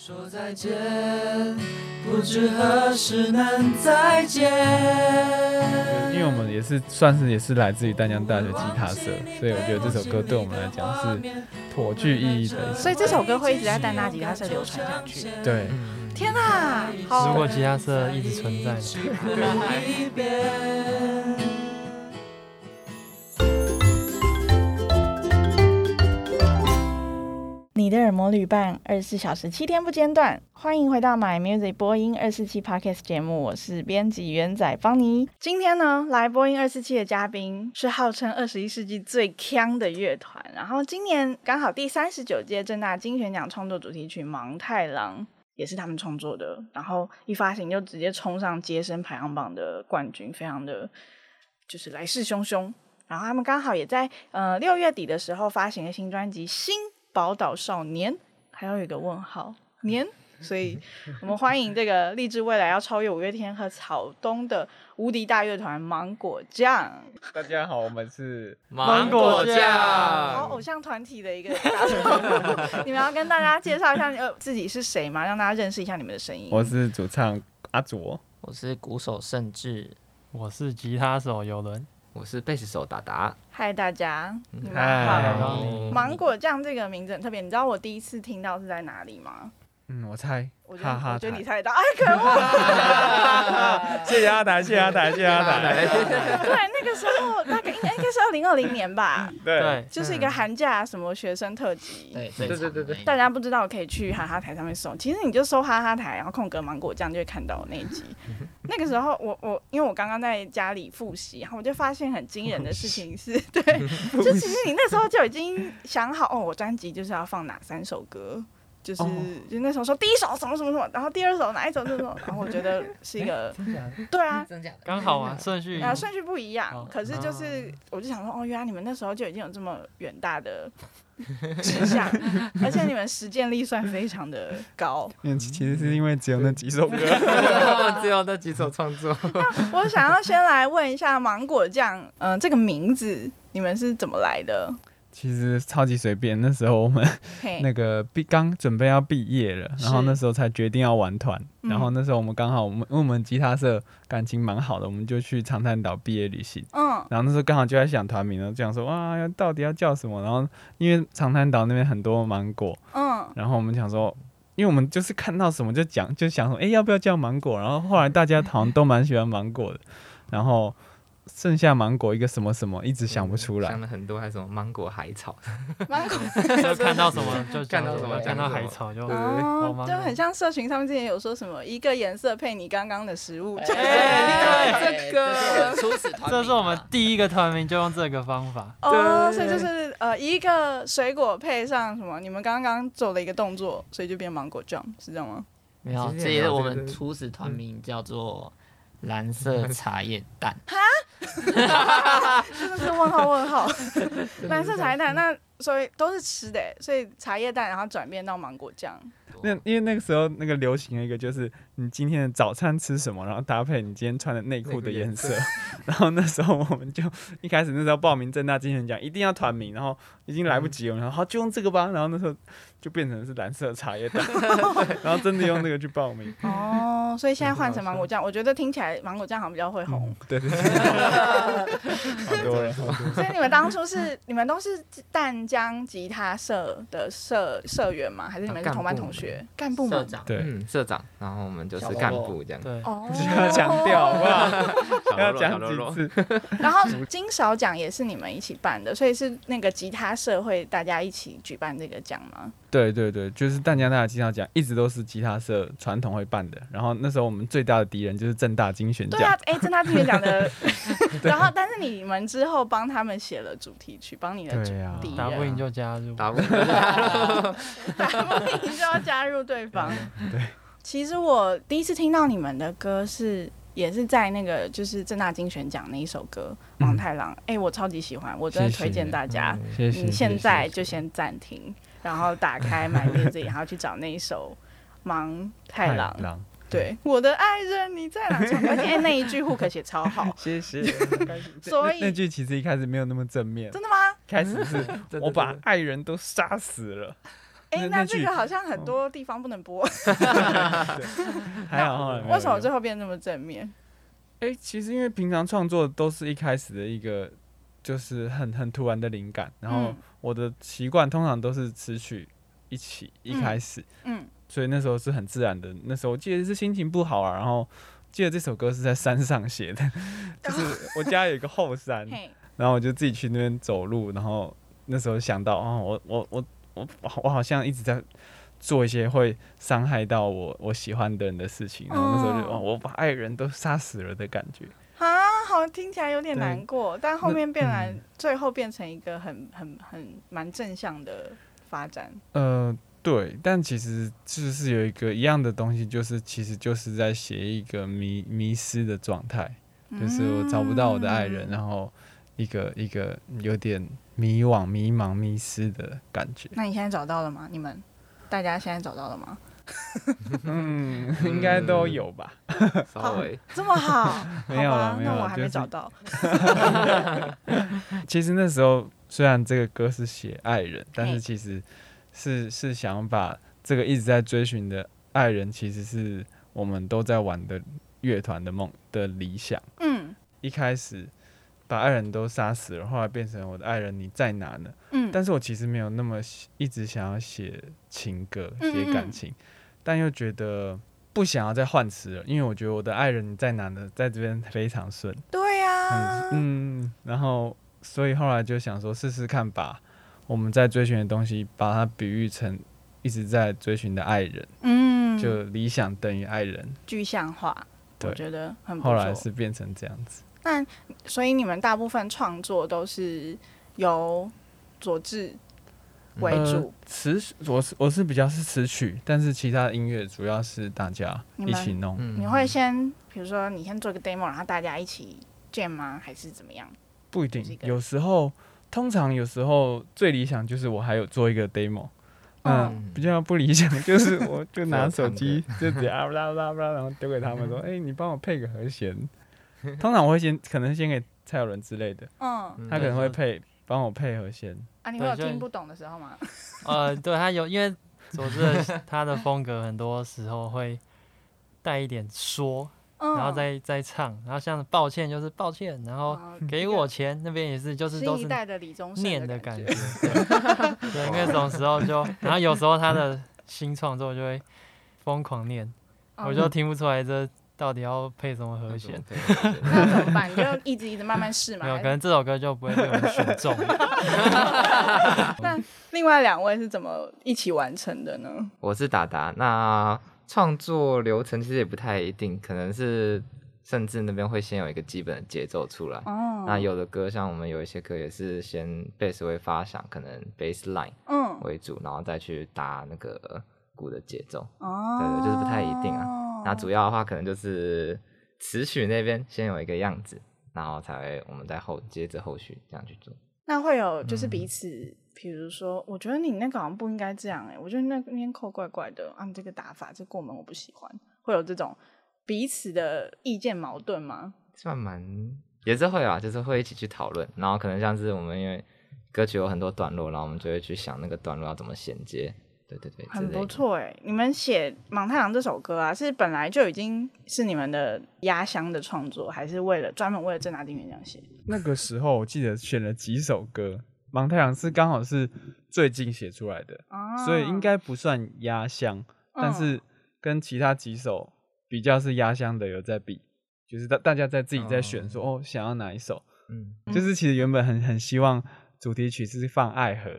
说再见，不知何时能再见。因为我们也是算是也是来自于丹江大学吉他社，所以我觉得这首歌对我们来讲是颇具意义的。所以这首歌会一直在丹大吉他社流传下去。对，天哪！如果吉他社一直存在。你的耳膜旅伴，二十四小时七天不间断。欢迎回到 My Music 播音二四七 Podcast 节目，我是编辑元仔邦尼。今天呢，来播音二四七的嘉宾是号称二十一世纪最强的乐团。然后今年刚好第三十九届正大金选奖创作主题曲《芒太郎》也是他们创作的。然后一发行就直接冲上街声排行榜的冠军，非常的就是来势汹汹。然后他们刚好也在呃六月底的时候发行了新专辑《新》。宝岛少年，还要有一个问号年，所以我们欢迎这个立志未来要超越五月天和草东的无敌大乐团芒果酱。大家好，我们是 芒果酱，好偶像团体的一个。你们要跟大家介绍一下呃自己是谁吗？让大家认识一下你们的声音。我是主唱阿卓，我是鼓手盛智，我是吉他手有伦。我是贝斯手达达，嗨大家，嗯、你们好。芒果酱这个名字很特别，你知道我第一次听到是在哪里吗？嗯，我猜，我觉得哈哈我觉得你猜到，哎，可恶！谢谢阿达，谢谢阿达，谢谢阿达。对，那个时候应该应该是二零二零年吧。对，就是一个寒假什么学生特辑。对对对对对。大家不知道可以去哈哈台上面搜，其实你就搜哈哈台，然后空格芒果酱就会看到那一集。那个时候我我因为我刚刚在家里复习，然后我就发现很惊人的事情是，对，就其实你那时候就已经想好哦，我专辑就是要放哪三首歌。就是，就那时候说第一首什么什么什么，然后第二首哪一首这种，然后我觉得是一个，对啊，刚好啊，顺序啊顺序不一样，可是就是我就想说，哦，原来你们那时候就已经有这么远大的 志向，而且你们实践力算非常的高。嗯，其实是因为只有那几首歌，只有那几首创作。我想要先来问一下芒果酱，嗯，这个名字你们是怎么来的？其实超级随便，那时候我们 那个毕刚准备要毕业了，然后那时候才决定要玩团，然后那时候我们刚好我们因为我们吉他社感情蛮好的，我们就去长滩岛毕业旅行，嗯，然后那时候刚好就在想团名了，就想说哇，到底要叫什么？然后因为长滩岛那边很多芒果，嗯，然后我们想说，因为我们就是看到什么就讲，就想说，哎，要不要叫芒果？然后后来大家好像都蛮喜欢芒果的，然后。剩下芒果一个什么什么，一直想不出来。想了很多，还有什么芒果海草。芒果就看到什么 就看到什么，看到海草就哦，就很像社群上面之前有说什么一个颜色配你刚刚的食物。对，这个初始团，这是我们第一个团名就用这个方法。哦，所以就是呃一个水果配上什么，你们刚刚做了一个动作，所以就变芒果酱，是这样吗？没有，这也是我们初始团名叫做。蓝色茶叶蛋，哈，真的是问号问号。蓝色茶叶蛋，那所以都是吃的，所以茶叶蛋然后转变到芒果酱。那因为那个时候那个流行的一个就是你今天的早餐吃什么，然后搭配你今天穿的内裤的颜色。然后那时候我们就一开始那时候报名正大精神奖一定要团名，然后已经来不及了，然后好就用这个吧。然后那时候就变成是蓝色茶叶蛋，然后真的用那个去报名。哦，所以现在换成芒果酱，我觉得听起来芒果酱好像比较会红。对对对，好多人。所以你们当初是你们都是淡江吉他社的社社员吗？还是你们是同班同学？干部吗？社长，对，社长。然后我们就是干部这样。对，哦，要强调好不好？要讲几次？然后金勺奖也是你们一起办的，所以是那个吉他社会大家一起举办这个奖吗？对对对，就是淡江大的吉他奖一直都是吉他社传统会办的。然后那时候我们最大的敌人就是正大精选奖。对啊，哎，正大精选奖的。然后，但是你们之后帮他们写了主题曲，帮你的敌人。打不赢就加入，打不赢就要加入对方。对。其实我第一次听到你们的歌是，也是在那个就是正大金选奖那一首歌《芒太郎》。哎，我超级喜欢，我真的推荐大家，你现在就先暂停。然后打开 My Music，然后去找那一首《芒太郎》。对，我的爱人你在哪？而且那一句 hook 写超好。谢谢。所以那句其实一开始没有那么正面。真的吗？开始是 我把爱人都杀死了。哎、欸，那这个好像很多地方不能播。还好，为什么最后变那么正面？哎、欸，其实因为平常创作都是一开始的一个，就是很很突然的灵感，然后我的习惯通常都是词曲一起一开始，嗯，嗯，所以那时候是很自然的。那时候我记得是心情不好啊，然后记得这首歌是在山上写的，就是我家有一个后山，然后我就自己去那边走路，然后那时候想到，哦，我我我我我好像一直在做一些会伤害到我我喜欢的人的事情，然后那时候就哦，我把爱人都杀死了的感觉。啊，好听起来有点难过，但后面变来、嗯、最后变成一个很很很蛮正向的发展。呃，对，但其实就是有一个一样的东西，就是其实就是在写一个迷迷失的状态，就是我找不到我的爱人，嗯、然后。一个一个有点迷惘、迷茫、迷失的感觉。那你现在找到了吗？你们大家现在找到了吗？嗯，应该都有吧。稍微这么好，没有了，没有了，那我还没找到。其实那时候虽然这个歌是写爱人，但是其实是是想把这个一直在追寻的爱人，其实是我们都在玩的乐团的梦的理想。嗯，一开始。把爱人都杀死了，后来变成我的爱人你在哪呢？嗯，但是我其实没有那么一直想要写情歌、写感情，嗯嗯，但又觉得不想要再换词了，因为我觉得我的爱人你在哪呢，在这边非常顺。对呀、啊，嗯，然后所以后来就想说试试看，把我们在追寻的东西，把它比喻成一直在追寻的爱人，嗯，就理想等于爱人，具象化，我觉得很不错。后来是变成这样子。那所以你们大部分创作都是由佐治为主，词、呃、我是我是比较是词曲，但是其他的音乐主要是大家一起弄。你会先比如说你先做个 demo，然后大家一起 jam 吗？还是怎么样？不一定，有时候通常有时候最理想就是我还有做一个 demo，嗯，嗯比较不理想就是我就拿手机 就直接啊啦啦啦，然后丢给他们说，哎、欸，你帮我配个和弦。通常我会先，可能先给蔡友伦之类的，嗯，他可能会配，帮我配合先。啊，你会有听不懂的时候吗？呃，对他有，因为佐治的他的风格很多时候会带一点说，嗯、然后再再唱，然后像抱歉就是抱歉，然后给我钱、嗯、那边也是，就是都是念的感觉。对，那种时候就，然后有时候他的新创作就会疯狂念，嗯、我就听不出来这。到底要配什么和弦？那怎么办？你就一直一直慢慢试嘛。没有，可能这首歌就不会被我们选中。那另外两位是怎么一起完成的呢？我是达达。那创作流程其实也不太一定，可能是甚至那边会先有一个基本的节奏出来。哦。那有的歌，像我们有一些歌也是先贝斯会发响，可能 bass line 嗯为主，然后再去搭那个鼓的节奏。哦。对对，就是不太一定啊。那主要的话，可能就是词曲那边先有一个样子，然后才会我们再后接着后续这样去做。那会有就是彼此，嗯、比如说，我觉得你那个好像不应该这样哎、欸，我觉得那边扣怪怪的啊，你这个打法这过门我不喜欢。会有这种彼此的意见矛盾吗？算蛮也是会啊，就是会一起去讨论，然后可能像是我们因为歌曲有很多段落，然后我们就会去想那个段落要怎么衔接。对对对，很不错哎！你们写《芒太郎》这首歌啊，是本来就已经是你们的压箱的创作，还是为了专门为了政大丁园这样写？那个时候我记得选了几首歌，《芒太郎》是刚好是最近写出来的，哦、所以应该不算压箱，但是跟其他几首比较是压箱的有在比，就是大大家在自己在选说哦，哦想要哪一首，嗯，就是其实原本很很希望主题曲是放爱河。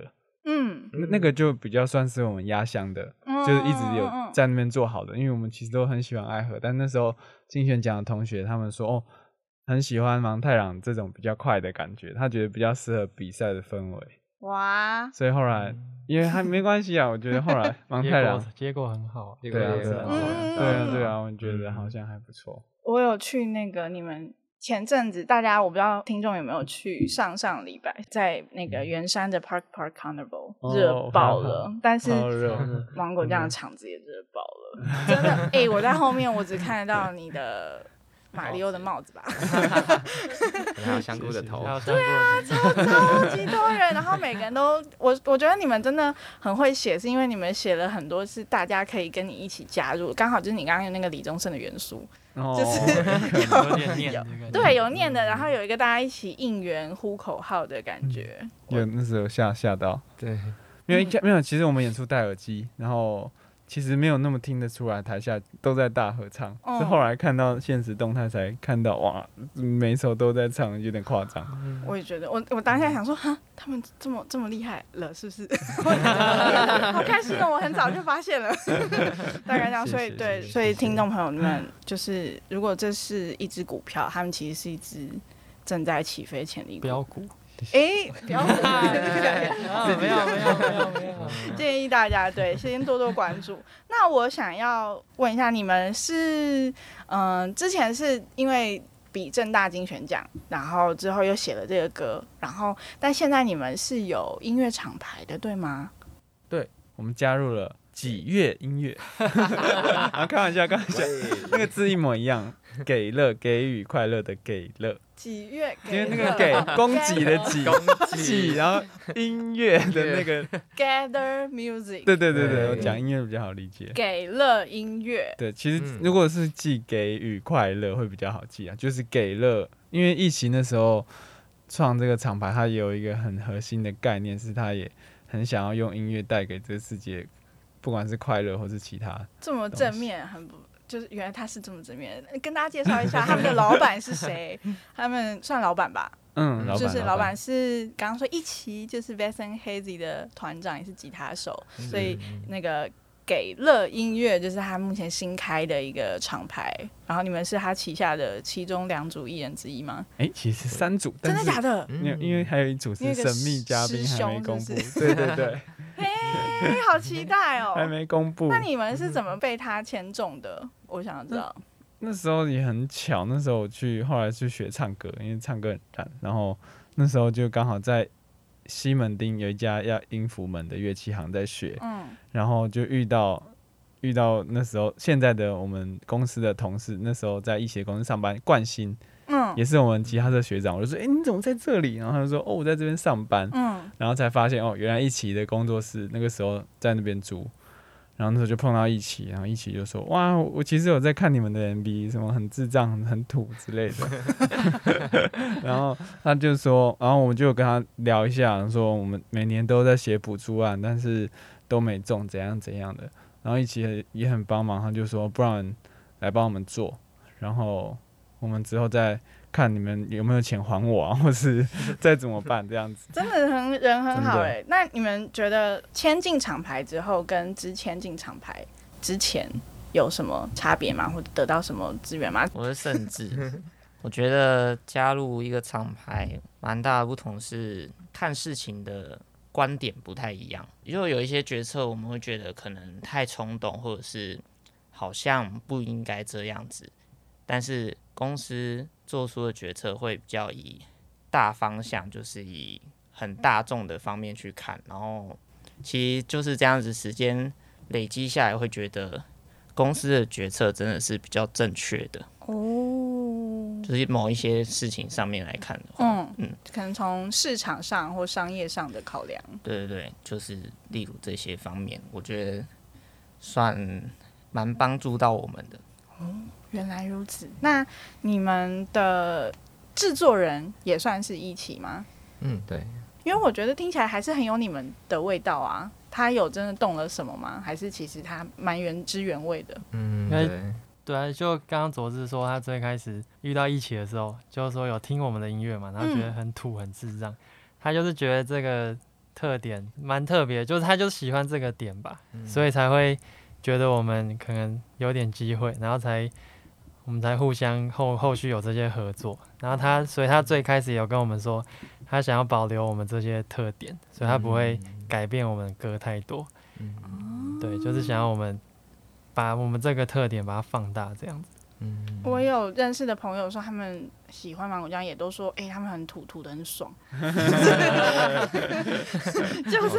嗯，那那个就比较算是我们压箱的，嗯、就是一直有在那边做好的，因为我们其实都很喜欢爱河，但那时候竞选奖的同学他们说哦，很喜欢芒太郎这种比较快的感觉，他觉得比较适合比赛的氛围。哇！所以后来因为还没关系啊，我觉得后来 芒太郎结果很好，对啊对啊对啊，我觉得好像还不错。我有去那个你们。前阵子，大家我不知道听众有没有去上上礼拜在那个圆山的 Park Park Carnival 热、哦、爆了，但是芒果酱的场子也热爆了，真的哎、欸！我在后面我只看得到你的马里奥的帽子吧，还有香菇的头，对啊，超超级多人，然后每个人都，我我觉得你们真的很会写，是因为你们写了很多是大家可以跟你一起加入，刚好就是你刚刚有那个李宗盛的元素，哦、就是有点念，有 对，有念的，然后有一个大家一起应援呼口号的感觉，有那时候吓吓到，对，因为没有，其实我们演出戴耳机，然后。其实没有那么听得出来，台下都在大合唱。是后来看到现实动态才看到，哇，每首都在唱，有点夸张。我也觉得，我我当下想说，哈，他们这么这么厉害了，是不是？好开心哦！我很早就发现了，大概这样。所以对，所以听众朋友们，就是如果这是一只股票，他们其实是一只正在起飞潜力飙股。哎，不要，没有没有没有没有没有，建议大家对先多多关注。那我想要问一下，你们是嗯、呃，之前是因为比正大金选奖，然后之后又写了这个歌，然后但现在你们是有音乐厂牌的，对吗？对，我们加入了几月音乐。啊，开玩笑，开玩笑，那个字一模一样，给乐给予快乐的给乐。几月？因为那个给 供给的给，给，然后音乐的那个 gather music。对对对对，我讲音乐比较好理解。给乐音乐。对，其实如果是寄给予快乐会比较好记啊，就是给乐，因为疫情的时候创这个厂牌，它有一个很核心的概念，是它也很想要用音乐带给这个世界，不管是快乐或是其他。这么正面，很不。就是原来他是这么正面的，跟大家介绍一下他们的老板是谁？他们算老板吧？嗯，就是老板是刚刚说一期就是 Vast & Hazy 的团长，也是吉他手，所以那个给乐音乐就是他目前新开的一个厂牌。然后你们是他旗下的其中两组艺人之一吗？哎、欸，其实三组，真的假的？因为因为还有一组是神秘嘉宾还没公布，对对对。哎，好期待哦！还没公布。那你们是怎么被他签中的？我想知道。那时候也很巧，那时候我去后来去学唱歌，因为唱歌很烂。然后那时候就刚好在西门町有一家要音符门的乐器行在学，嗯，然后就遇到遇到那时候现在的我们公司的同事，那时候在一协公司上班，冠新。嗯，也是我们吉他社学长，我就说，哎、欸，你怎么在这里？然后他就说，哦，我在这边上班。嗯，然后才发现，哦，原来一起的工作室那个时候在那边租，然后那时候就碰到一起，然后一起就说，哇，我其实有在看你们的 MV，什么很智障、很土之类的。然后他就说，然后我们就跟他聊一下，说我们每年都在写补助案，但是都没中，怎样怎样的。然后一起也很帮忙，他就说，不然来帮我们做，然后。我们之后再看你们有没有钱还我啊，或是再怎么办这样子。真的很人很好哎、欸。那你们觉得签进厂牌之后跟之签进厂牌之前有什么差别吗？或者得到什么资源吗？我是甚至 我觉得加入一个厂牌蛮大的不同是看事情的观点不太一样，因为有一些决策我们会觉得可能太冲动，或者是好像不应该这样子，但是。公司做出的决策会比较以大方向，就是以很大众的方面去看，然后其实就是这样子，时间累积下来，会觉得公司的决策真的是比较正确的。哦。就是某一些事情上面来看的话，嗯嗯，可能从市场上或商业上的考量，对对对，就是例如这些方面，我觉得算蛮帮助到我们的。原来如此，那你们的制作人也算是一起吗？嗯，对。因为我觉得听起来还是很有你们的味道啊。他有真的动了什么吗？还是其实他蛮原汁原味的？嗯，对。对啊，就刚刚佐治说，他最开始遇到一起的时候，就是说有听我们的音乐嘛，然后觉得很土很智障。嗯、他就是觉得这个特点蛮特别，就是他就喜欢这个点吧，嗯、所以才会觉得我们可能有点机会，然后才。我们才互相后后续有这些合作，然后他，所以他最开始有跟我们说，他想要保留我们这些特点，所以他不会改变我们的歌太多。嗯，对，就是想要我们把我们这个特点把它放大这样子。嗯，我有认识的朋友说他们喜欢芒果酱，也都说哎、欸，他们很土土的很爽，就是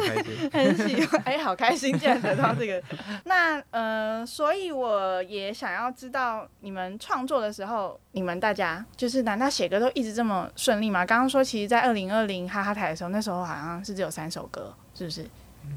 很喜欢哎、欸，好开心竟然得到这个。那呃，所以我也想要知道你们创作的时候，你们大家就是难道写歌都一直这么顺利吗？刚刚说其实，在二零二零哈哈台的时候，那时候好像是只有三首歌，是不是？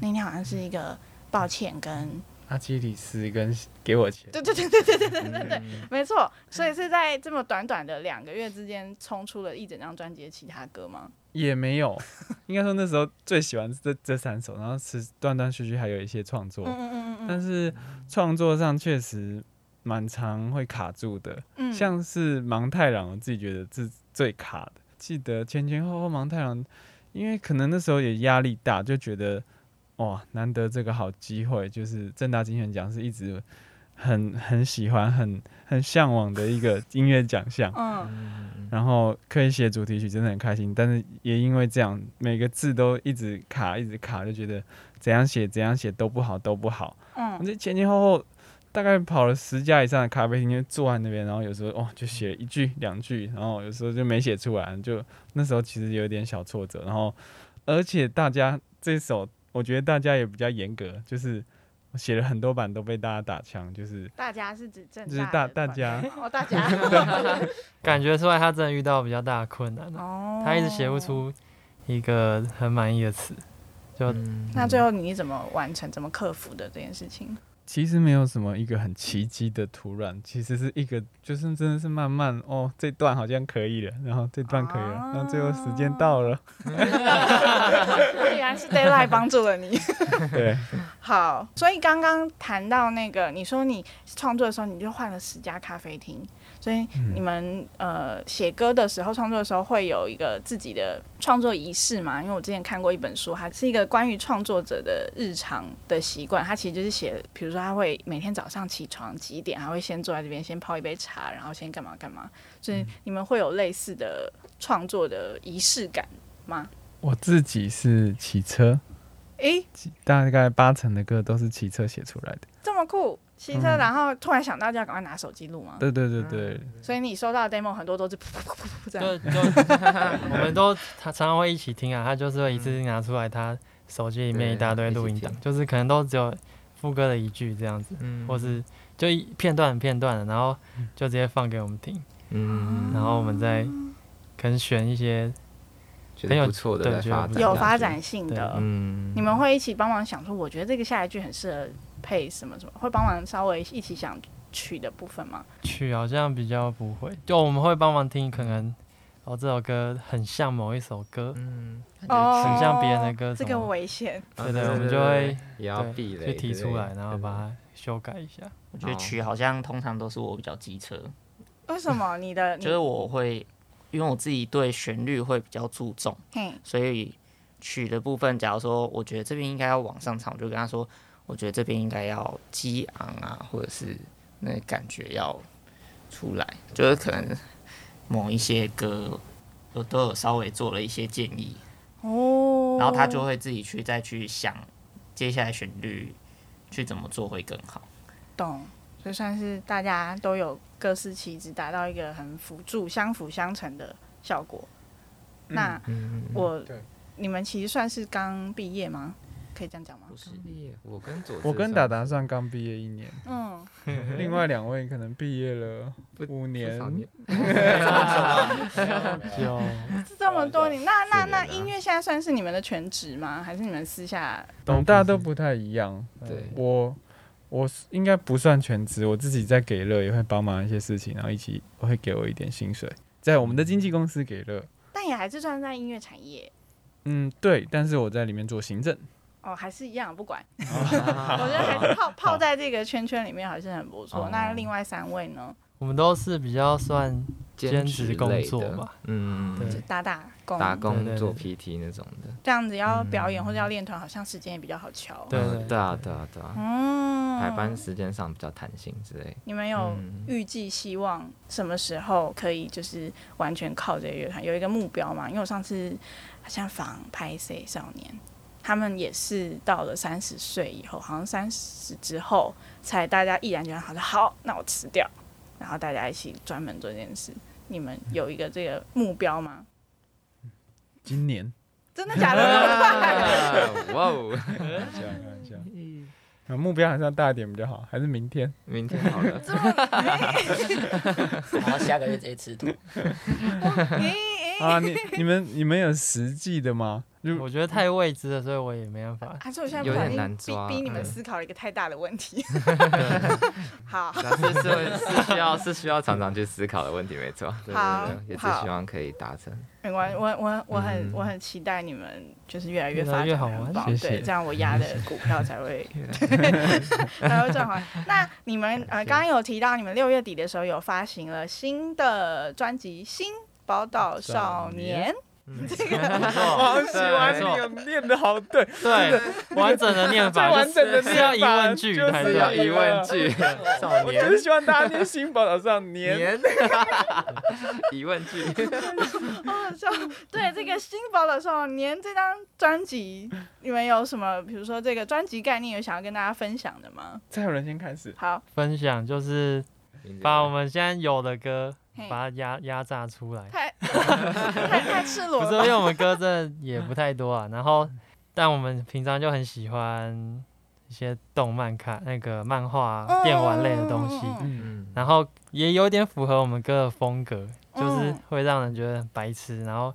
那天好像是一个抱歉跟。阿基里斯跟给我钱，对对对对对对对对对，嗯、没错。所以是在这么短短的两个月之间，冲出了一整张专辑的其他歌吗？也没有，应该说那时候最喜欢这这三首，然后是断断续续还有一些创作，嗯嗯嗯，但是创作上确实蛮常会卡住的，嗯、像是芒太郎，我自己觉得是最卡的。记得前前后后芒太郎，因为可能那时候也压力大，就觉得。哇，难得这个好机会，就是正大金选奖是一直很很喜欢、很很向往的一个音乐奖项。嗯，然后可以写主题曲，真的很开心。但是也因为这样，每个字都一直卡，一直卡，就觉得怎样写怎样写都不好，都不好。嗯，这前前后后大概跑了十家以上的咖啡厅，就坐在那边，然后有时候哦就写一句两句，然后有时候就没写出来，就那时候其实有点小挫折。然后而且大家这首。我觉得大家也比较严格，就是写了很多版都被大家打枪，就是大家是指正就是大大家 哦，大家 感觉出来他真的遇到比较大的困难哦，他一直写不出一个很满意的词，就、嗯、那最后你怎么完成、怎么克服的这件事情？其实没有什么一个很奇迹的突然，其实是一个就是真的是慢慢哦，这段好像可以了，然后这段可以了，啊、然后最后时间到了，原来是 Deadline 帮助了你。对，好，所以刚刚谈到那个，你说你创作的时候，你就换了十家咖啡厅。所以你们呃写歌的时候，创作的时候会有一个自己的创作仪式嘛？因为我之前看过一本书，它是一个关于创作者的日常的习惯。它其实就是写，比如说他会每天早上起床几点，还会先坐在这边先泡一杯茶，然后先干嘛干嘛。所以你们会有类似的创作的仪式感吗？我自己是骑车，诶，大概八成的歌都是骑车写出来的，这么酷。骑车，然后突然想到就要赶快拿手机录嘛。对对对对。所以你收到的 demo 很多都是噗噗噗噗这样。就就我们都他常常会一起听啊，他就是会一次性拿出来他手机里面一大堆录音档，就是可能都只有副歌的一句这样子，或是就一片段片段的，然后就直接放给我们听。嗯。然后我们再可能选一些很有不错的发有发展性的。嗯。你们会一起帮忙想说，我觉得这个下一句很适合。配什么什么会帮忙稍微一起想曲的部分吗？曲好像比较不会，就我们会帮忙听，可能哦这首歌很像某一首歌，嗯，哦，很像别人的歌，这个危险，对对，我们就会也要避雷，就提出来，然后把它修改一下。我觉得曲好像通常都是我比较机车，为什么？你的就是我会，因为我自己对旋律会比较注重，所以曲的部分，假如说我觉得这边应该要往上唱，我就跟他说。我觉得这边应该要激昂啊，或者是那感觉要出来，就是可能某一些歌我都有稍微做了一些建议哦，然后他就会自己去再去想接下来旋律去怎么做会更好。懂，就算是大家都有各司其职，达到一个很辅助、相辅相成的效果。嗯、那我、嗯、你们其实算是刚毕业吗？可以这样讲吗？不是毕业，我跟左我跟达达算刚毕业一年，嗯，另外两位可能毕业了五年 是这么多年。那那那音乐现在算是你们的全职吗？还是你们私下？懂，大家都不太一样。对，我我应该不算全职，我自己在给乐也会帮忙一些事情，然后一起我会给我一点薪水，在我们的经纪公司给乐，但也还是算在音乐产业。嗯，对，但是我在里面做行政。哦，还是一样，不管。我觉得还是泡泡在这个圈圈里面还是很不错。那另外三位呢？我们都是比较算兼职工作吧，嗯，对，打打工，打工做 PT 那种的。这样子要表演或者要练团，好像时间也比较好敲。对对啊，对啊，对啊。嗯，排班时间上比较弹性之类。你们有预计希望什么时候可以就是完全靠这个乐团有一个目标吗？因为我上次好像访拍 C 少年。他们也是到了三十岁以后，好像三十之后才大家毅然决然，好像，好，那我辞掉。然后大家一起专门做这件事。你们有一个这个目标吗？今年？真的假的？哇哦！开玩笑，开玩笑。嗯，目标还是要大一点比较好，还是明天？明天好了。然后下个月直接吃土。啊，你你们你们有实际的吗？我觉得太未知了，所以我也没办法。还是我现在不小心逼逼你们思考了一个太大的问题。好，是是是需要是需要常常去思考的问题，没错。好，也是希望可以达成。没关系，我我我很我很期待你们就是越来越发展好玩，对，这样我压的 股票才会才会赚回来。那你们呃刚刚有提到你们六月底的时候有发行了新的专辑《新宝岛少年》。这个我好喜欢你，念的好对，对，完整的念法，完整的是要疑问句，就是要疑问句。我就是希望大家念新宝岛少年，疑问句。好好笑，对这个新宝岛少年这张专辑，你们有什么，比如说这个专辑概念，有想要跟大家分享的吗？再有人先开始。好，分享就是把我们现在有的歌。把它压压榨出来，太赤裸了。不是，因为我们歌真的也不太多啊。然后，但我们平常就很喜欢一些动漫看那个漫画、电玩类的东西。嗯，然后也有点符合我们歌的风格，就是会让人觉得很白痴，然后。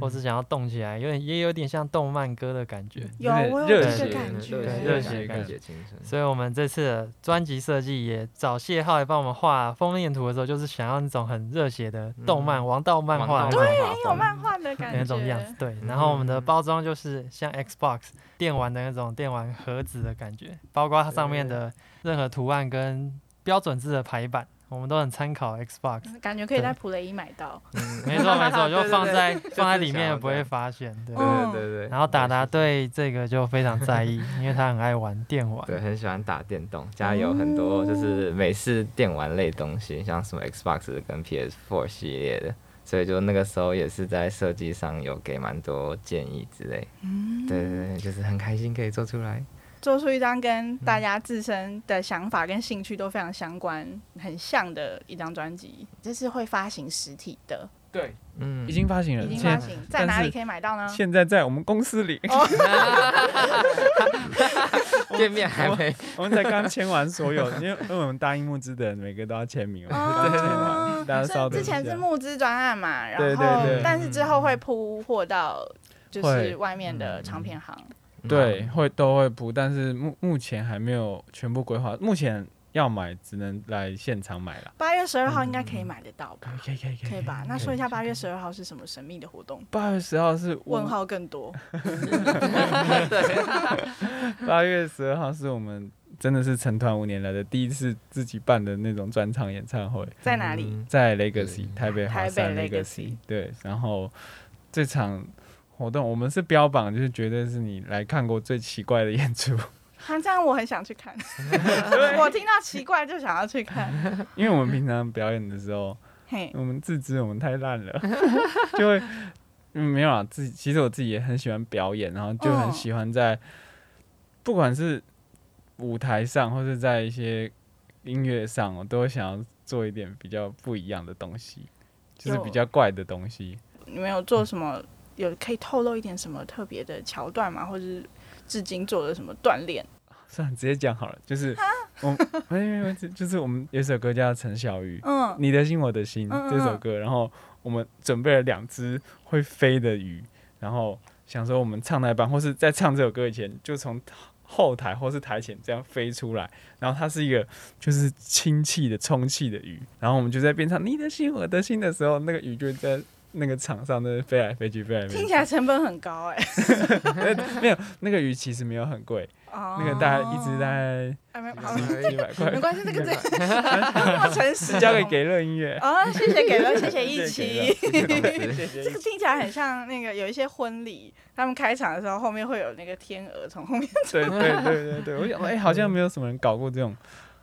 或是想要动起来，有点也有点像动漫歌的感觉，有热血感觉，热血感觉，所以我们这次专辑设计也找谢浩来帮我们画封面图的时候，就是想要那种很热血的动漫王道漫画，对，很有漫画的感觉，那种样子。对，然后我们的包装就是像 Xbox 电玩的那种电玩盒子的感觉，包括它上面的任何图案跟标准字的排版。我们都很参考 Xbox，感觉可以在普雷伊买到。嗯，没错没错，就放在 放在里面也不会发现。对对对对。然后达达对这个就非常在意，因为他很爱玩电玩。对，很喜欢打电动，家里有很多就是美式电玩类东西，像什么 Xbox 跟 PS4 系列的，所以就那个时候也是在设计上有给蛮多建议之类。嗯。对对对，就是很开心可以做出来。做出一张跟大家自身的想法跟兴趣都非常相关、很像的一张专辑，这是会发行实体的。对，嗯，已经发行了。已经发行，在哪里可以买到呢？现在在我们公司里。店面还没，我们才刚签完所有，因为因为我们答应募资的人每个都要签名，我们刚签完，大家稍等。之前是募资专案嘛，然后但是之后会铺货到就是外面的唱片行。对，会都会铺，但是目目前还没有全部规划。目前要买，只能来现场买了。八月十二号应该可以买得到吧？可以可以可以，可以吧？那说一下八月十二号是什么神秘的活动？八月十二号是问号更多。对 八月十二号是我们真的是成团五年来的第一次自己办的那种专场演唱会。在哪里？在 Legacy 台北台北 Legacy。对，然后这场。活动我们是标榜，就是绝对是你来看过最奇怪的演出。好像我很想去看，我听到奇怪就想要去看。因为我们平常表演的时候，我们自知我们太烂了，就会嗯没有啊。自己其实我自己也很喜欢表演，然后就很喜欢在不管是舞台上或是在一些音乐上，我都会想要做一点比较不一样的东西，就是比较怪的东西。你们有做什么？有可以透露一点什么特别的桥段吗？或者是至今做的什么锻炼？算了，直接讲好了。就是我，没没没，就是我们有首歌叫《陈小鱼》，嗯，你的心我的心这首歌，然后我们准备了两只会飞的鱼，然后想说我们唱那半，或是在唱这首歌以前，就从后台或是台前这样飞出来，然后它是一个就是氢气的充气的鱼，然后我们就在边唱你的心我的心的时候，那个鱼就在。那个场上的飞来飞去，飞来飞去，听起来成本很高哎。没有，那个鱼其实没有很贵，那个大概一直在几百块，没关系，这个这 那么诚实，交给给乐音乐。哦，谢谢给乐，谢谢一起。这个听起来很像那个有一些婚礼，他们开场的时候后面会有那个天鹅从后面。对对对对对，我想哎，好像没有什么人搞过这种，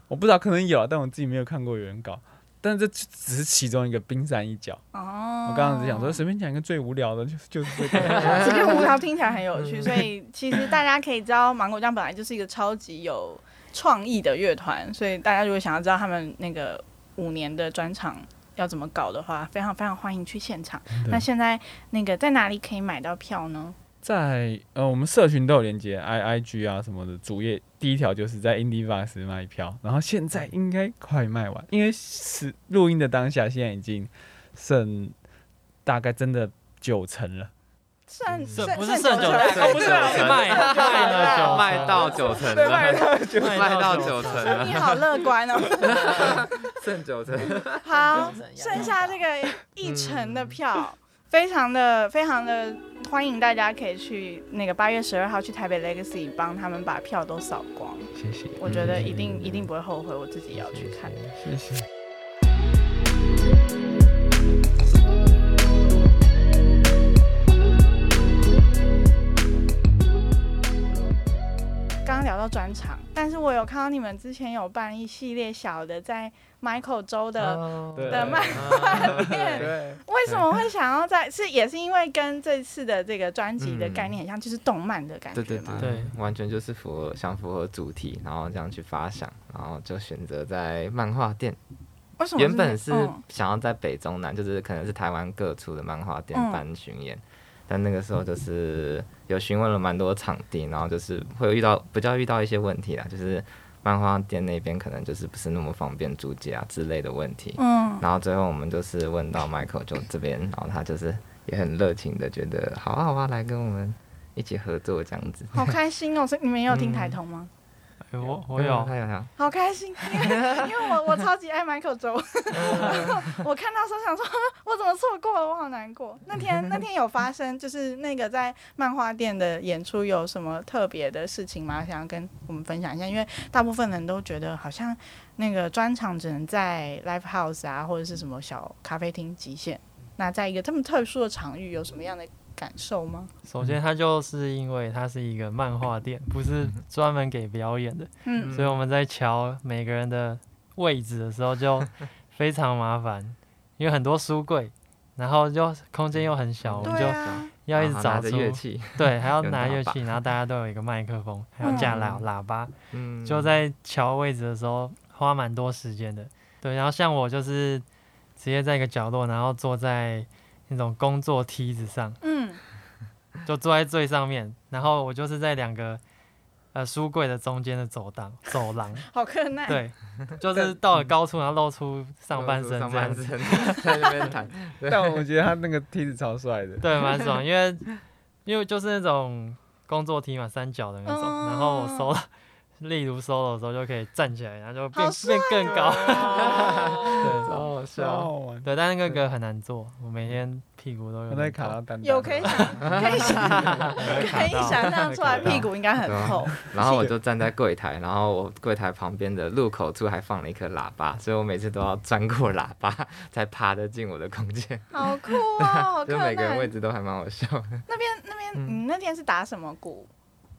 我不知道可能有，但我自己没有看过有人搞。但这只是其中一个冰山一角。哦，我刚刚只想说，随便讲一个最无聊的，就就是这个。这个无聊听起来很有趣，所以其实大家可以知道，芒果酱本来就是一个超级有创意的乐团，所以大家如果想要知道他们那个五年的专场要怎么搞的话，非常非常欢迎去现场。那现在那个在哪里可以买到票呢？在呃，我们社群都有连接，i i g 啊什么的，主页第一条就是在 Indie.Vox 卖票，然后现在应该快卖完，因为是录音的当下，现在已经剩大概真的九成了。剩剩不是剩九成，不是卖卖了卖到九成了，卖到九成了，你好乐观哦。剩九成，好，剩下这个 一成的票。非常的非常的欢迎大家可以去那个八月十二号去台北 Legacy 帮他们把票都扫光，谢谢。我觉得一定一定不会后悔，我自己也要去看。谢谢。刚刚聊到专场，但是我有看到你们之前有办一系列小的在。Michael 州的、oh, 的漫画店，为什么会想要在？是也是因为跟这次的这个专辑的概念很像，嗯、就是动漫的感觉吗？对对对，对完全就是符合想符合主题，然后这样去发想，然后就选择在漫画店。为什么？原本是想要在北中南，就是可能是台湾各处的漫画店办巡演，嗯、但那个时候就是有询问了蛮多场地，然后就是会有遇到比较遇到一些问题啦，就是。漫画店那边可能就是不是那么方便租借啊之类的问题，嗯，然后最后我们就是问到 Michael 就这边，然后他就是也很热情的觉得好啊好啊，来跟我们一起合作这样子，好开心哦！所以你们也有听台通吗？嗯我我有，好开心，因为 因为我我超级爱 Michael 周，我看到时候想说，我怎么错过了，我好难过。那天那天有发生，就是那个在漫画店的演出有什么特别的事情吗？想要跟我们分享一下，因为大部分人都觉得好像那个专场只能在 Live House 啊，或者是什么小咖啡厅极限。那在一个这么特殊的场域，有什么样的？感受吗？首先，它就是因为它是一个漫画店，不是专门给表演的，嗯，所以我们在瞧每个人的位置的时候就 非常麻烦，因为很多书柜，然后就空间又很小，我们就要一直找着乐器，对，还要 拿乐器，然后大家都有一个麦克风，还要架喇喇叭，嗯，就在瞧位置的时候花蛮多时间的，对，然后像我就是直接在一个角落，然后坐在那种工作梯子上，嗯，就坐在最上面，然后我就是在两个呃书柜的中间的走廊走廊，好困难，对，就是到了高处，然后露出上半身这样子在那边弹，但我觉得他那个梯子超帅的，对，蛮爽，因为因为就是那种工作梯嘛，三角的那种，嗯、然后我收了。例如 solo 的时候就可以站起来，然后就变变更高，对，超好笑，对，但是那个歌很难做，我每天屁股都有卡到单，有可以想，可以想，可以想象出来屁股应该很厚。然后我就站在柜台，然后我柜台旁边的入口处还放了一颗喇叭，所以我每次都要钻过喇叭才爬得进我的空间。好酷啊！就每个人位置都还蛮好笑的。那边那边，你那天是打什么鼓？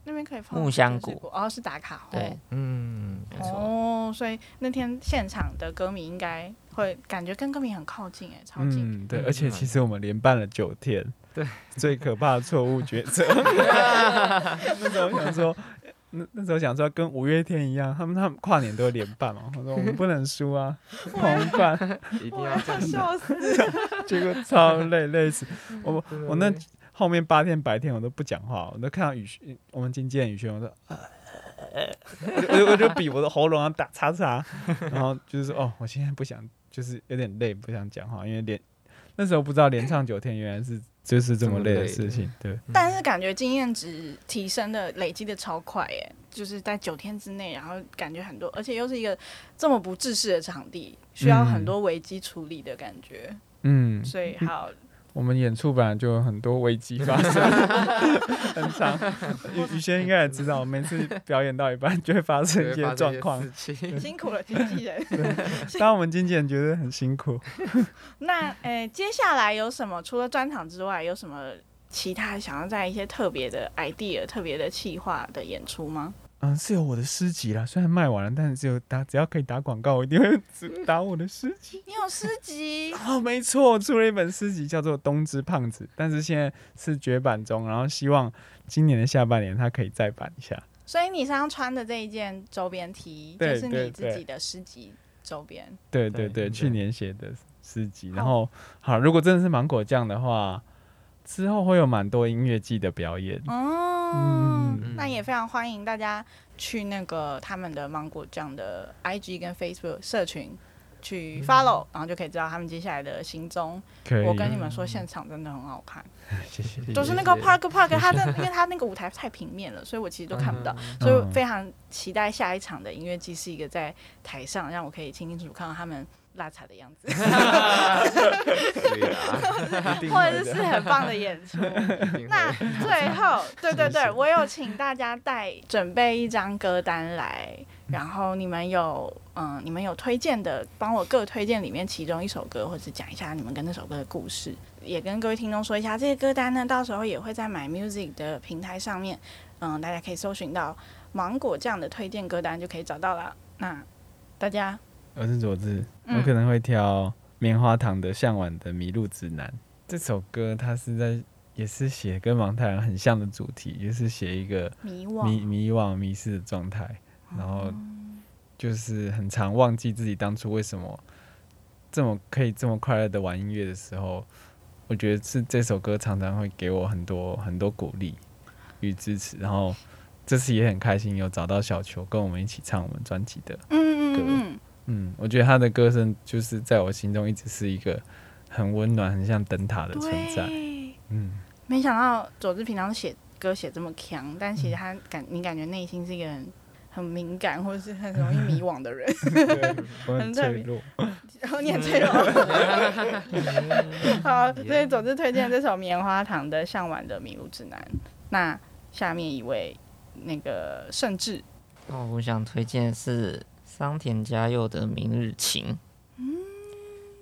那边可以放木香谷，哦，是打卡，对，嗯，没错。哦，所以那天现场的歌迷应该会感觉跟歌迷很靠近，哎，超近。嗯，对，而且其实我们连办了九天，对，最可怕的错误抉择。那时候想说，那那时候想说跟五月天一样，他们他们跨年都会连办嘛，我说我们不能输啊，狂办，一定要笑死，结果超累，累死。我，我那。后面八天白天我都不讲话，我都看到宇轩，我们经纪人宇轩，我说，我就我就我就比我的喉咙要打叉叉，然后就是说哦，我现在不想，就是有点累，不想讲话，因为连那时候不知道连唱九天原来是就是这么累的事情，对。但是感觉经验值提升的累积的超快耶，就是在九天之内，然后感觉很多，而且又是一个这么不制式的场地，需要很多危机处理的感觉，嗯，所以好。我们演出本来就有很多危机发生，很长。宇宇轩应该也知道，每次表演到一半就会发生一些状况。辛苦了经纪人。对，当我们经纪人觉得很辛苦。那诶、欸，接下来有什么？除了专场之外，有什么其他想要在一些特别的 idea、特别的企划的演出吗？嗯，是有我的诗集啦，虽然卖完了，但是只有打，只要可以打广告，我一定会打我的诗集。你有诗集？哦，没错，出了一本诗集，叫做《冬之胖子》，但是现在是绝版中，然后希望今年的下半年它可以再版一下。所以你身上穿的这一件周边 T，就是你自己的诗集周边。对对对，去年写的诗集。然后好，如果真的是芒果酱的话，之后会有蛮多音乐季的表演。嗯，那也非常欢迎大家去那个他们的芒果酱的 IG 跟 Facebook 社群。去 follow，、嗯、然后就可以知道他们接下来的行踪。我跟你们说，现场真的很好看。谢谢。就是那个 Park Park，他的，因为他那个舞台太平面了，所以我其实都看不到，嗯、所以非常期待下一场的音乐季是一个在台上，让我可以清清楚楚看到他们拉碴的样子。或者是很棒的演出。那最后，对对对，我有请大家带准备一张歌单来。然后你们有嗯，你们有推荐的，帮我各推荐里面其中一首歌，或者讲一下你们跟那首歌的故事，也跟各位听众说一下。这些歌单呢，到时候也会在 My Music 的平台上面，嗯，大家可以搜寻到芒果酱的推荐歌单就可以找到了。那大家，我是佐治，我可能会挑棉花糖的《向晚的迷路指南》这首歌，它是在也是写跟芒太郎很像的主题，也是写一个迷惘、迷迷惘、迷失的状态。然后就是很常忘记自己当初为什么这么可以这么快乐的玩音乐的时候，我觉得是这首歌常常会给我很多很多鼓励与支持。然后这次也很开心有找到小球跟我们一起唱我们专辑的歌。嗯嗯嗯，嗯，我觉得他的歌声就是在我心中一直是一个很温暖、很像灯塔的存在。嗯，没想到佐治平常写歌写这么强，但其实他感你感觉内心是一个很。很敏感或者是很容易迷惘的人，很脆弱，然 后你很脆弱。好，所以总之推荐这首棉花糖的《向晚的迷路指南》。那下面一位那个盛智，哦，我想推荐是桑田佳佑的《明日晴》。嗯，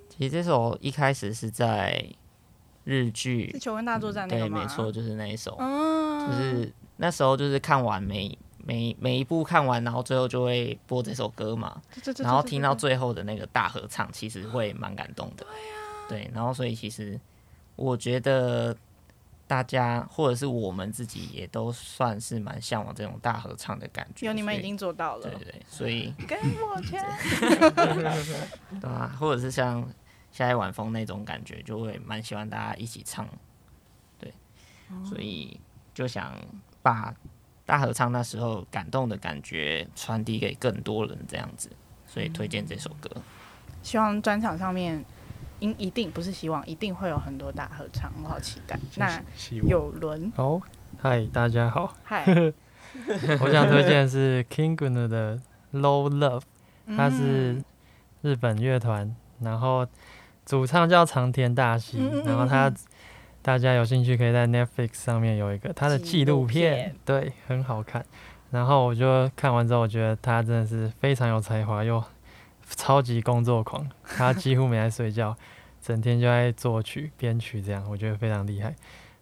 其实这首一开始是在日剧《求婚大作战》那个吗？对，没错，就是那一首。嗯，就是那时候就是看完每。每每一部看完，然后最后就会播这首歌嘛，然后听到最后的那个大合唱，其实会蛮感动的。对呀，对，然后所以其实我觉得大家或者是我们自己也都算是蛮向往这种大合唱的感觉。有你们已经做到了，对对，所以 跟我钱，对啊，或者是像下一晚风那种感觉，就会蛮喜欢大家一起唱。对，所以就想把。大合唱那时候感动的感觉传递给更多人，这样子，所以推荐这首歌。希望专场上面，应一定不是希望，一定会有很多大合唱，我好期待。那有伦，哦，嗨，大家好，嗨，我想推荐是 King Gnu 的 Low Love，它是日本乐团，然后主唱叫长田大希，然后他。大家有兴趣可以在 Netflix 上面有一个他的纪录片，对，很好看。然后我就看完之后，我觉得他真的是非常有才华又超级工作狂，他几乎没在睡觉，整天就在作曲编曲这样，我觉得非常厉害。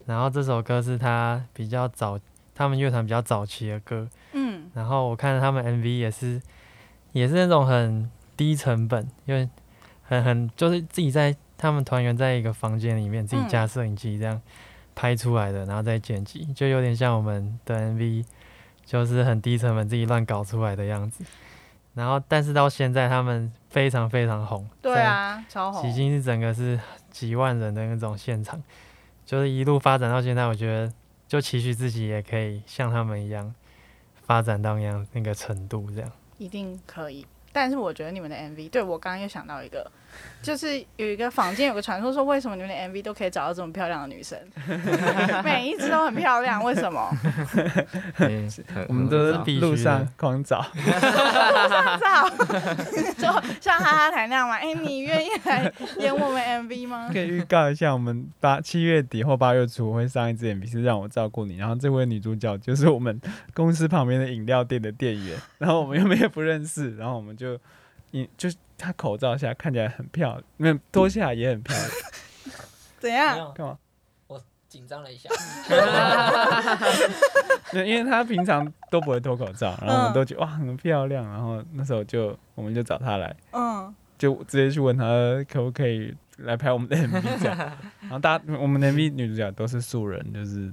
然后这首歌是他比较早，他们乐团比较早期的歌，嗯。然后我看他们 MV 也是，也是那种很低成本，因为很很就是自己在。他们团员在一个房间里面自己架摄影机这样拍出来的，然后再剪辑，就有点像我们的 MV，就是很低成本自己乱搞出来的样子。然后，但是到现在他们非常非常红，对啊，超红，已经是整个是几万人的那种现场，就是一路发展到现在，我觉得就期许自己也可以像他们一样发展到那样那个程度，这样一定可以。但是我觉得你们的 MV，对，我刚刚又想到一个。就是有一个坊间有个传说说，为什么你们的 MV 都可以找到这么漂亮的女生？每一只都很漂亮，为什么？我们都是路上狂找，路上找，就像哈哈台那样嘛。哎、欸，你愿意来演我们 MV 吗？可以预告一下，我们八七月底或八月初会上一支 MV，是让我照顾你。然后这位女主角就是我们公司旁边的饮料店的店员，然后我们又没有不认识，然后我们就。你就是他口罩下看起来很漂亮，没有脱下来也很漂亮。怎样？干嘛？我紧张了一下。因为他平常都不会脱口罩，然后我们都觉得哇很漂亮，然后那时候就我们就找他来，嗯，就直接去问他可不可以来拍我们的 MV 这样。然后大家我们的 MV 女主角都是素人，就是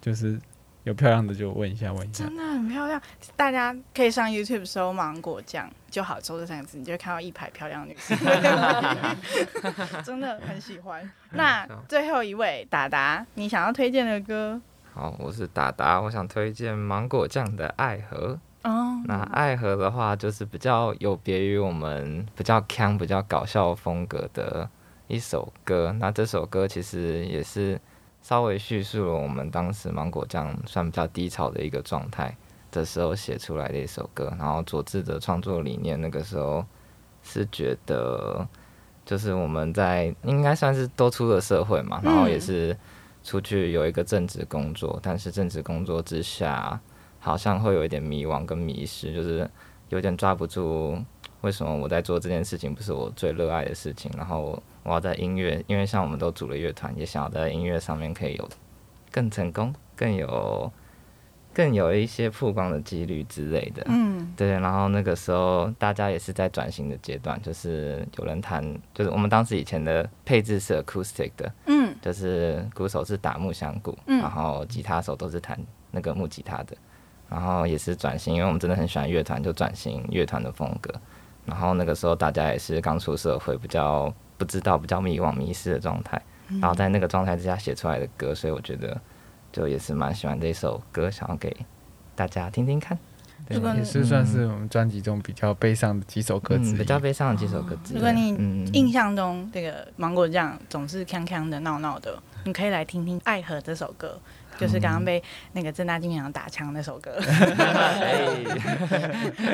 就是有漂亮的就问一下，问一下。真的很漂亮，大家可以上 YouTube 搜“芒果酱”就好，抽这三个字，你就会看到一排漂亮女生。真的很喜欢。那最后一位达达，你想要推荐的歌？好，我是达达，我想推荐芒果酱的《爱河》。哦。那《爱河》的话，就是比较有别于我们比较腔、比较搞笑风格的一首歌。那这首歌其实也是。稍微叙述了我们当时芒果酱算比较低潮的一个状态的时候写出来的一首歌，然后佐治的创作理念那个时候是觉得，就是我们在应该算是都出了社会嘛，然后也是出去有一个正职工作，但是正职工作之下好像会有一点迷惘跟迷失，就是有点抓不住为什么我在做这件事情不是我最热爱的事情，然后。我要在音乐，因为像我们都组了乐团，也想要在音乐上面可以有更成功、更有、更有一些曝光的几率之类的。嗯，对。然后那个时候大家也是在转型的阶段，就是有人弹，就是我们当时以前的配置是 acoustic 的，嗯，就是鼓手是打木箱鼓，嗯，然后吉他手都是弹那个木吉他的，然后也是转型，因为我们真的很喜欢乐团，就转型乐团的风格。然后那个时候大家也是刚出社会，比较。不知道，比较迷惘、迷失的状态，然后在那个状态之下写出来的歌，所以我觉得就也是蛮喜欢这首歌，想要给大家听听看。如果，也是算是我们专辑中比较悲伤的几首歌之一，嗯，比较悲伤的几首歌之一。如果你印象中这个芒果酱总是锵锵的、闹闹的，你可以来听听《爱河》这首歌，就是刚刚被那个郑大金阳打枪那首歌。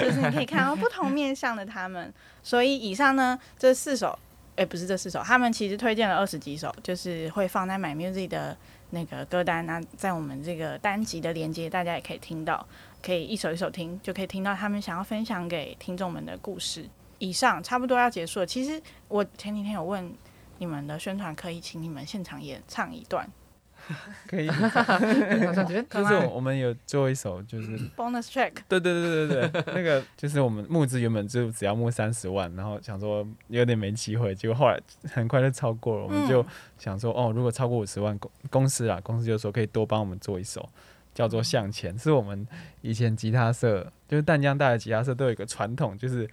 就是你可以看到不同面向的他们。所以以上呢，这四首。哎，欸、不是这四首，他们其实推荐了二十几首，就是会放在 My Music 的那个歌单。那在我们这个单集的连接，大家也可以听到，可以一首一首听，就可以听到他们想要分享给听众们的故事。以上差不多要结束了。其实我前几天有问你们的宣传，可以请你们现场演唱一段。可以，就是我们有做一首，就是 bonus track。对对对对对，那个就是我们募资原本就只要募三十万，然后想说有点没机会，结果后来很快就超过了，我们就想说哦，如果超过五十万，公公司啊，公司就说可以多帮我们做一首，叫做向前，是我们以前吉他社，就是淡江大的吉他社都有一个传统，就是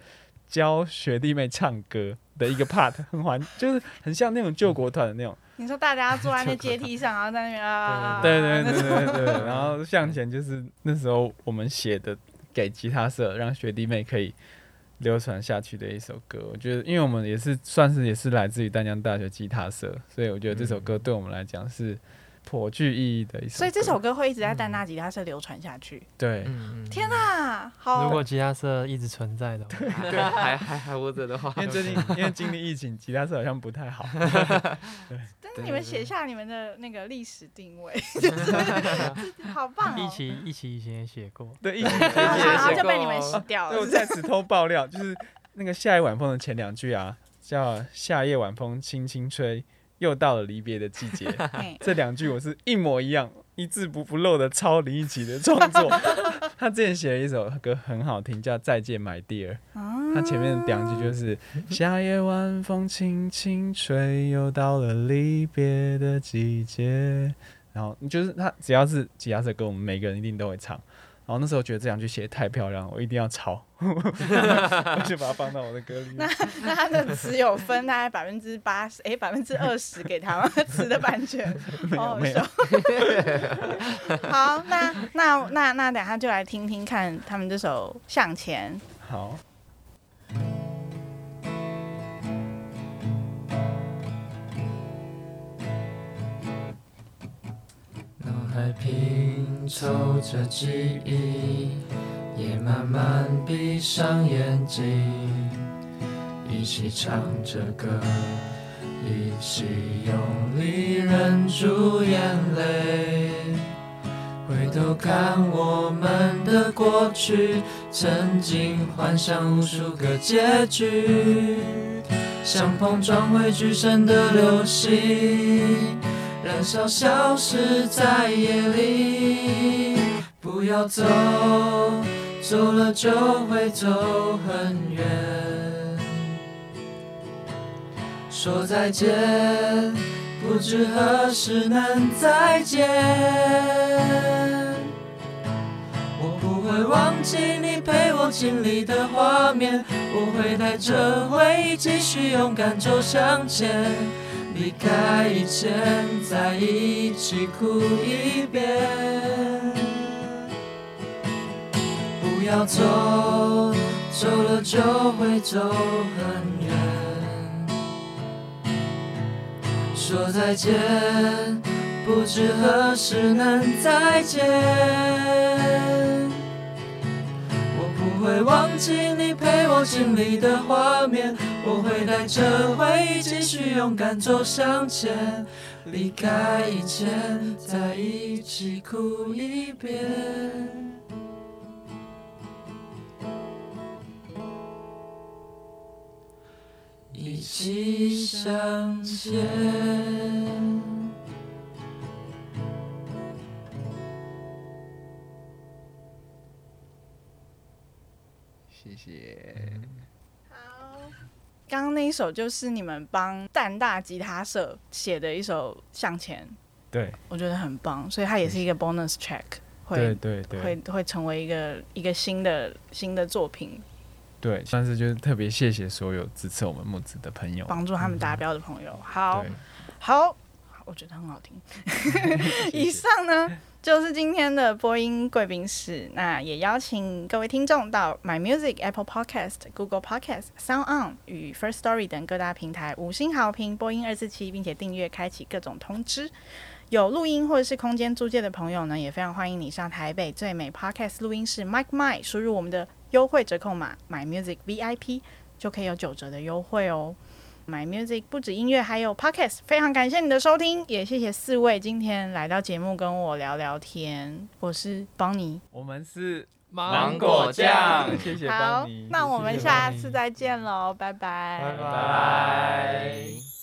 教学弟妹唱歌的一个 part，很环，就是很像那种救国团的那种。你说大家坐在那阶梯上，然后在那边啊，对对对对对，然后向前就是那时候我们写的给吉他社，让学弟妹可以流传下去的一首歌。我觉得，因为我们也是算是也是来自于丹江大学吉他社，所以我觉得这首歌对我们来讲是。颇具意义的一首，所以这首歌会一直在淡娜吉他社流传下去。对，天哪，好！如果吉他社一直存在的话，对，还还还活着的话，因为最近因为经历疫情，吉他社好像不太好。对，但是你们写下你们的那个历史定位，好棒！一起一起以前也写过，对，一起然后就被你们洗掉了。我在此偷爆料，就是那个夏夜晚风的前两句啊，叫夏夜晚风轻轻吹。又到了离别的季节，这两句我是一模一样，一字不不漏的抄李一起的创作。他之前写了一首歌很好听，叫《再见，My Dear》。他前面的两句就是“夏夜晚风轻轻吹，又到了离别的季节”。然后就是他只要是吉他社歌，我们每个人一定都会唱。然后那时候觉得这两句写的太漂亮了，我一定要抄，我就把它放到我的歌里面。那那他的词有分大概百分之八十，哎，百分之二十给他吗？词的版权？没 有没有。好，那那那那等下就来听听看他们这首《向前》。好。还拼凑着记忆，也慢慢闭上眼睛，一起唱着歌，一起用力忍住眼泪，回头看我们的过去，曾经幻想无数个结局，像碰撞汇聚成的流星。燃烧，消失在夜里。不要走，走了就会走很远。说再见，不知何时能再见。我不会忘记你陪我经历的画面，我会带着回忆继续勇敢走向前，离开以前，再一起哭一遍。不要走，走了就会走很远。说再见。不知何时能再见，会忘记你陪我经历的画面，我会带着回忆继续勇敢走向前，离开以前，再一起哭一遍，一起向前。谢谢。好，刚刚那一首就是你们帮淡大吉他社写的一首《向前》，对，我觉得很棒，所以它也是一个 bonus track，会对对对，会会成为一个一个新的新的作品。对，但是就是特别谢谢所有支持我们木子的朋友，帮助他们达标的朋友。好，好，我觉得很好听。以上呢？就是今天的播音贵宾室，那也邀请各位听众到 My Music、Apple Podcast、Google Podcast、Sound On 与 First Story 等各大平台五星好评播音二四七，并且订阅开启各种通知。有录音或者是空间租借的朋友呢，也非常欢迎你上台北最美 Podcast 录音室 Mike My，输入我们的优惠折扣码 My Music VIP，就可以有九折的优惠哦。My Music 不止音乐，还有 Podcast。非常感谢你的收听，也谢谢四位今天来到节目跟我聊聊天。我是邦尼，我们是芒果酱。谢谢邦尼。好，那我们下次再见喽，拜拜，拜拜。